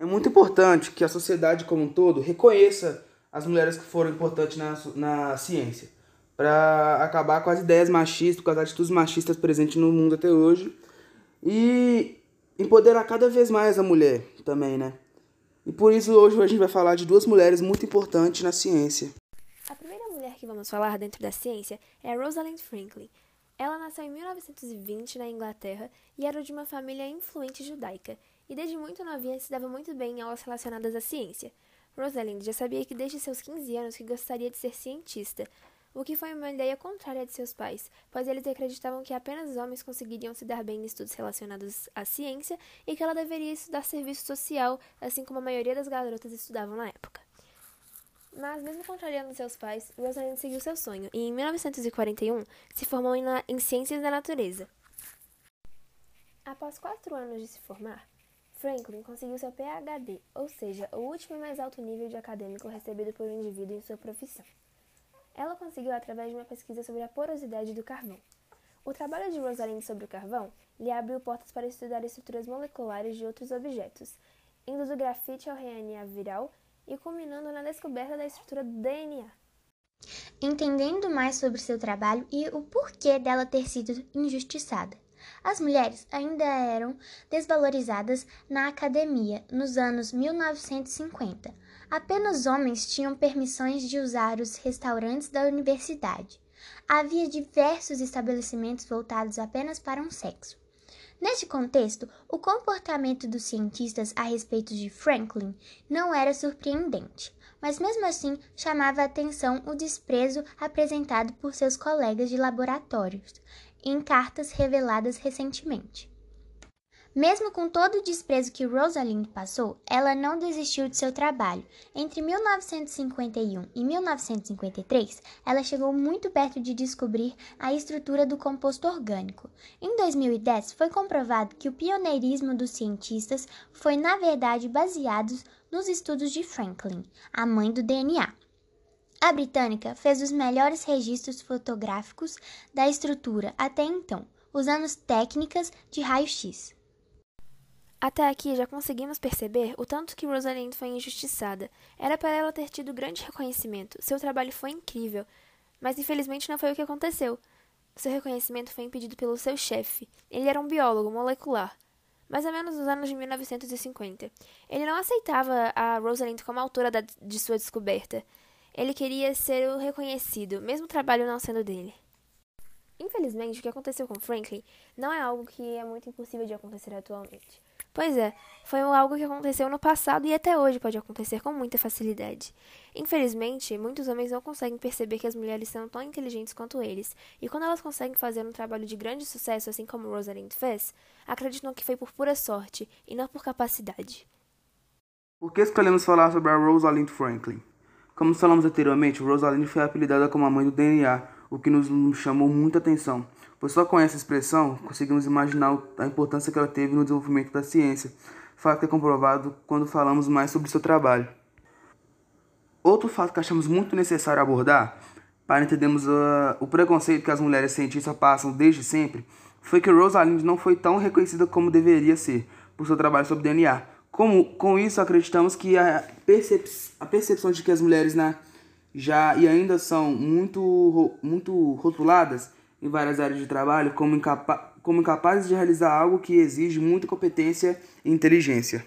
É muito importante que a sociedade como um todo reconheça as mulheres que foram importantes na, na ciência, para acabar com as ideias machistas, com as atitudes machistas presentes no mundo até hoje e empoderar cada vez mais a mulher também, né? E por isso hoje a gente vai falar de duas mulheres muito importantes na ciência. A primeira mulher que vamos falar dentro da ciência é Rosalind Franklin. Ela nasceu em 1920 na Inglaterra e era de uma família influente judaica, e desde muito novinha se dava muito bem em aulas relacionadas à ciência. Rosalind já sabia que desde seus 15 anos que gostaria de ser cientista, o que foi uma ideia contrária de seus pais, pois eles acreditavam que apenas homens conseguiriam se dar bem em estudos relacionados à ciência e que ela deveria estudar serviço social, assim como a maioria das garotas estudavam na época. Mas, mesmo contrariando seus pais, Rosalind seguiu seu sonho e, em 1941, se formou em, em Ciências da Natureza. Após quatro anos de se formar, Franklin conseguiu seu PhD, ou seja, o último e mais alto nível de acadêmico recebido por um indivíduo em sua profissão. Ela conseguiu através de uma pesquisa sobre a porosidade do carvão. O trabalho de Rosalind sobre o carvão lhe abriu portas para estudar estruturas moleculares de outros objetos, indo do grafite ao RNA viral e culminando na descoberta da estrutura do DNA. Entendendo mais sobre seu trabalho e o porquê dela ter sido injustiçada. As mulheres ainda eram desvalorizadas na academia nos anos 1950 Apenas homens tinham permissões de usar os restaurantes da universidade. Havia diversos estabelecimentos voltados apenas para um sexo. Neste contexto, o comportamento dos cientistas a respeito de Franklin não era surpreendente, mas mesmo assim chamava a atenção o desprezo apresentado por seus colegas de laboratórios em cartas reveladas recentemente. Mesmo com todo o desprezo que Rosalind passou, ela não desistiu de seu trabalho. Entre 1951 e 1953, ela chegou muito perto de descobrir a estrutura do composto orgânico. Em 2010, foi comprovado que o pioneirismo dos cientistas foi, na verdade, baseado nos estudos de Franklin, a mãe do DNA. A britânica fez os melhores registros fotográficos da estrutura até então, usando técnicas de raio-x. Até aqui já conseguimos perceber o tanto que Rosalind foi injustiçada. Era para ela ter tido grande reconhecimento. Seu trabalho foi incrível. Mas infelizmente não foi o que aconteceu. Seu reconhecimento foi impedido pelo seu chefe. Ele era um biólogo molecular. Mais ou menos nos anos de 1950. Ele não aceitava a Rosalind como autora da, de sua descoberta. Ele queria ser o reconhecido, mesmo o trabalho não sendo dele. Infelizmente, o que aconteceu com Franklin não é algo que é muito impossível de acontecer atualmente. Pois é, foi algo que aconteceu no passado e até hoje pode acontecer com muita facilidade. Infelizmente, muitos homens não conseguem perceber que as mulheres são tão inteligentes quanto eles, e quando elas conseguem fazer um trabalho de grande sucesso, assim como Rosalind fez, acreditam que foi por pura sorte e não por capacidade. Por que escolhemos falar sobre a Rosalind Franklin? Como falamos anteriormente, Rosalind foi apelidada como a mãe do DNA, o que nos chamou muita atenção. Pois só com essa expressão conseguimos imaginar a importância que ela teve no desenvolvimento da ciência, fato que é comprovado quando falamos mais sobre seu trabalho. Outro fato que achamos muito necessário abordar, para entendermos uh, o preconceito que as mulheres cientistas passam desde sempre, foi que Rosalind não foi tão reconhecida como deveria ser por seu trabalho sobre DNA. Como, com isso, acreditamos que a, percep a percepção de que as mulheres na já e ainda são muito, muito rotuladas em várias áreas de trabalho como, como incapazes de realizar algo que exige muita competência e inteligência.